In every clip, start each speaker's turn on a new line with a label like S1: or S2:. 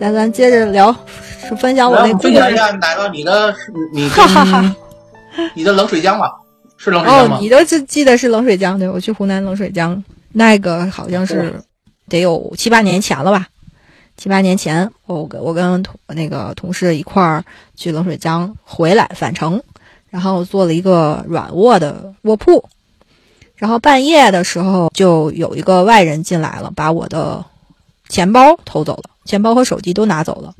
S1: 咱咱接着聊，分享我那
S2: 分享一下奶酪你的你 跟你的冷水江吧，是冷水江吗？
S1: 哦，你的记记得是冷水江，对，我去湖南冷水江，那个好像是得有七八年前了吧？七八年前，我跟我跟同那个同事一块儿去冷水江回来返程，然后做了一个软卧的卧铺，然后半夜的时候就有一个外人进来了，把我的钱包偷走了。钱包和手机都拿走了，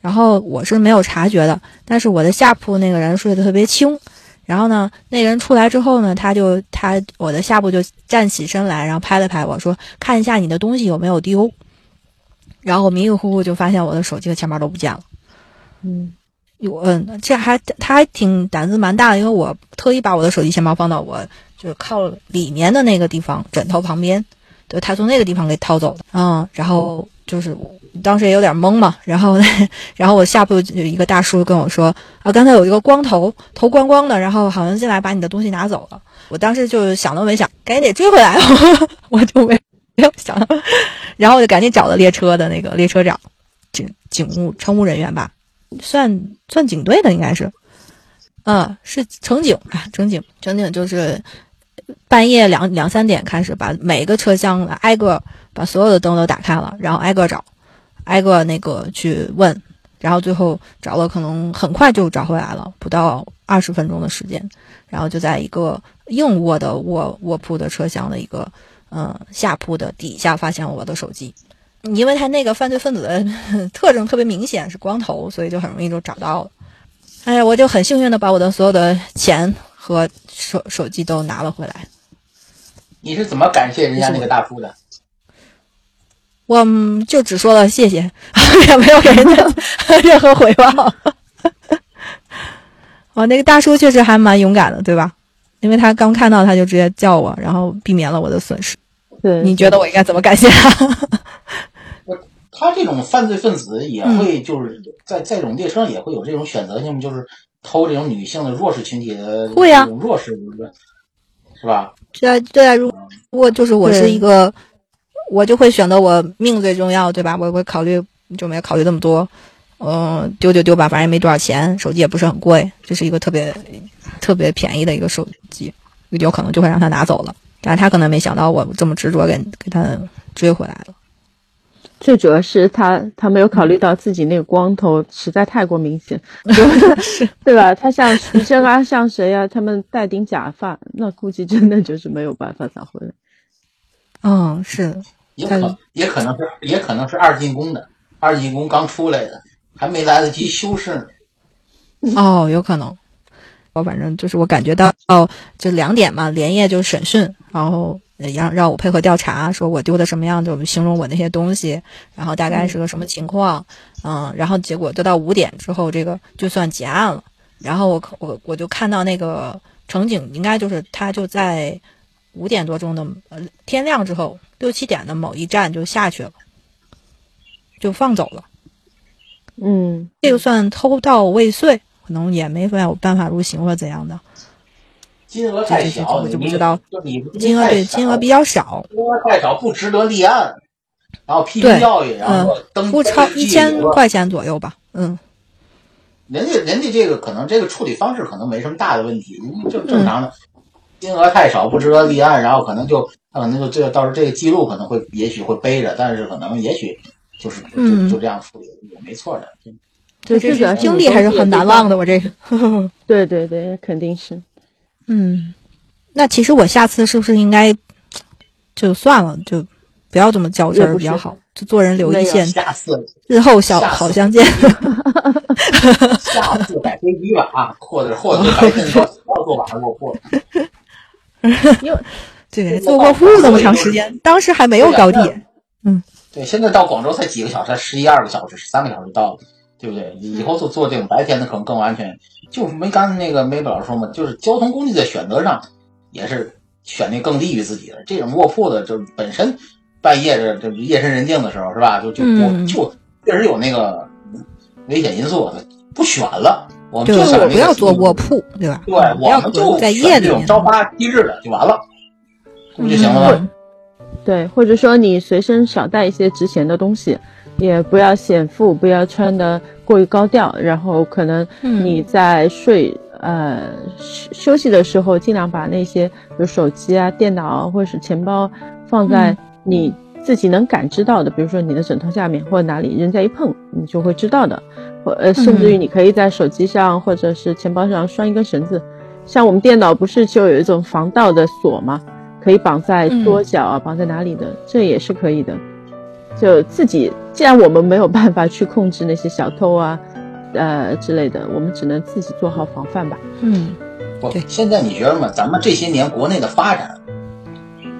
S1: 然后我是没有察觉的，但是我的下铺那个人睡得特别轻，然后呢，那人出来之后呢，他就他我的下铺就站起身来，然后拍了拍我说：“看一下你的东西有没有丢。”然后迷迷糊糊就发现我的手机和钱包都不见了。
S3: 嗯，
S1: 我嗯，这还他还挺胆子蛮大的，因为我特意把我的手机钱包放到我就是靠里面的那个地方枕头旁边，对他从那个地方给掏走的。嗯，然后就是。当时也有点懵嘛，然后，然后我下铺有一个大叔跟我说：“啊，刚才有一个光头，头光光的，然后好像进来把你的东西拿走了。”我当时就想都没想，赶紧得追回来，我就没没有想，然后我就赶紧找了列车的那个列车长，警警务乘务人员吧，算算警队的应该是，嗯，是乘警啊，乘警，乘警就是半夜两两三点开始把每个车厢挨个把所有的灯都打开了，然后挨个找。挨个那个去问，然后最后找了，可能很快就找回来了，不到二十分钟的时间，然后就在一个硬卧的卧卧铺的车厢的一个嗯下铺的底下发现我的手机，因为他那个犯罪分子的 特征特别明显是光头，所以就很容易就找到了。哎呀，我就很幸运的把我的所有的钱和手手机都拿了回来。
S2: 你是怎么感谢人家那个大叔的？
S1: 我就只说了谢谢，也没有给人家 任何回报。哦，那个大叔确实还蛮勇敢的，对吧？因为他刚看到他就直接叫我，然后避免了我的损失。
S3: 对，
S1: 你觉得我应该怎么感谢 他？
S2: 他这种犯罪分子也会就是在在这种列车上也会有这种选择性，就是偷这种女性的弱势群体的
S1: 会呀，
S2: 弱势是吧？
S1: 对啊，对啊，如果就是我是一个。我就会选择我命最重要，对吧？我会考虑，就没考虑那么多。嗯，丢就丢吧，反正也没多少钱，手机也不是很贵，这是一个特别特别便宜的一个手机，有可能就会让他拿走了。但是他可能没想到我这么执着，给给他追回来了。
S3: 最主要是他他没有考虑到自己那个光头实在太过明显，
S1: 是，
S3: 对吧？他像徐峥啊，像谁啊？他们戴顶假发，那估计真的就是没有办法找回来。
S1: 嗯，是。
S2: 也可也可能是也可能是二进宫的，二进宫刚出来的，还没来得及修饰
S1: 呢。哦，有可能。我反正就是我感觉到哦，就两点嘛，连夜就审讯，然后让让我配合调查，说我丢的什么样，的，我们形容我那些东西，然后大概是个什么情况，嗯，然后结果就到五点之后，这个就算结案了。然后我我我就看到那个乘警，应该就是他就在五点多钟的呃天亮之后。六七点的某一站就下去了，就放走了。
S3: 嗯，
S1: 这个算偷盗未遂，可能也没有办法入刑或怎样的。
S2: 金额太小，
S1: 我就不知道。你金额对金额比较少，
S2: 金额太少不值得立案。然后批评教育，然后登
S1: 不超一千块钱左右吧。嗯，
S2: 人家人家这个可能这个处理方式可能没什么大的问题，就正常的。金额太少不值得立案，然后可能就。他可能就这到时候这个记录可能会也许会背着，但是可能也许就是就就这样处理也没错的。
S1: 对，这个经历还是很难忘的。我这个，
S3: 对对对，肯定是。
S1: 嗯，那其实我下次是不是应该 就算了，就不要这么较真儿比较好，就做人留一线。
S2: 下次
S1: 日后小好相见。
S2: 下次改飞机吧啊，或者或者改成说要坐马路过。
S1: 因为。对，坐过户那么长时间，当时还没有高铁。嗯，
S2: 对，现在到广州才几个小时，才十一二个小时，十三个小时到了，对不对？以后做做这种白天的可能更安全。就是没刚才那个梅老师说嘛，就是交通工具的选择上也是选那更利于自己的。这种卧铺的，就本身半夜这这夜深人静的时候是吧？就就不就确实有那个危险因素，不选了。我们就
S1: 我
S2: 不
S1: 要坐卧铺，对吧？
S2: 对，我们就
S1: 在夜里
S2: 这种朝发夕至的就完了，这不就行了吗？
S4: 对，或者说你随身少带一些值钱的东西，也不要显富，不要穿的过于高调。然后可能你在睡呃休息的时候，尽量把那些比如手机啊、电脑或者是钱包放在你自己能感知到的，比如说你的枕头下面或者哪里，人家一碰你就会知道的。或呃，甚至于你可以在手机上或者是钱包上拴一根绳子，像我们电脑不是就有一种防盗的锁吗？可以绑在桌角啊，绑在哪里的，这也是可以的。就自己，既然我们没有办法去控制那些小偷啊，呃之类的，我们只能自己做好防范吧。
S1: 嗯，
S2: 不，现在你觉得吗？咱们这些年国内的发展，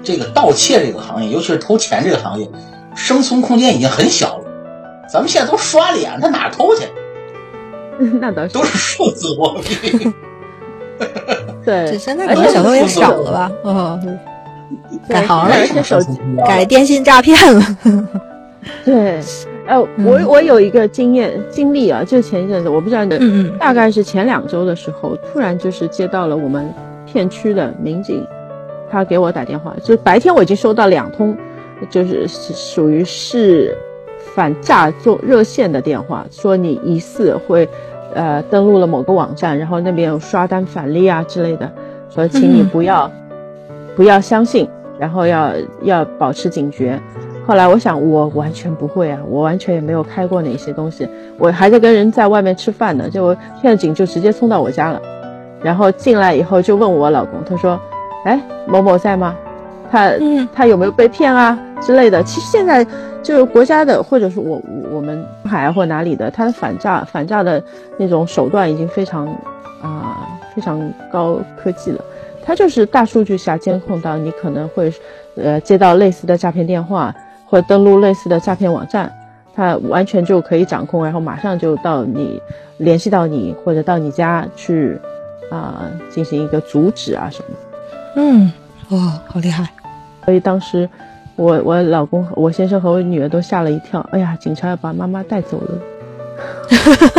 S2: 这个盗窃这个行业，尤其是偷钱这个行业，生存空间已经很小了。咱们现在都刷脸，他哪偷去？
S4: 那倒是，
S2: 都是数字货币。
S4: 对，
S1: 现在可能小偷也少了吧？嗯。改行了，
S4: 而且手机
S1: 改电信诈骗了。
S4: 对，呃，我我有一个经验经历啊，就前一阵子，我不知道你，大概是前两周的时候，突然就是接到了我们片区的民警，他给我打电话，就白天我已经收到两通，就是属于是反诈做热线的电话，说你疑似会呃登录了某个网站，然后那边有刷单返利啊之类的，说请你不要不要相信。然后要要保持警觉。后来我想，我完全不会啊，我完全也没有开过哪些东西，我还在跟人在外面吃饭呢，就骗警就直接冲到我家了。然后进来以后就问我老公，他说：“哎，某某在吗？他他有没有被骗啊之类的？”其实现在就是国家的，或者是我我们海或哪里的，他的反诈反诈的那种手段已经非常啊非常高科技了。它就是大数据下监控到你可能会，呃，接到类似的诈骗电话或登录类似的诈骗网站，他完全就可以掌控，然后马上就到你联系到你或者到你家去，啊，进行一个阻止啊什么。
S1: 嗯，哇，好厉害！
S4: 所以当时我我老公我先生和我女儿都吓了一跳，哎呀，警察要把妈妈带走了。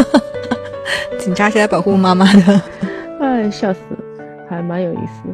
S1: 警察是来保护妈妈的，
S4: 哎，笑死了。还蛮有意思。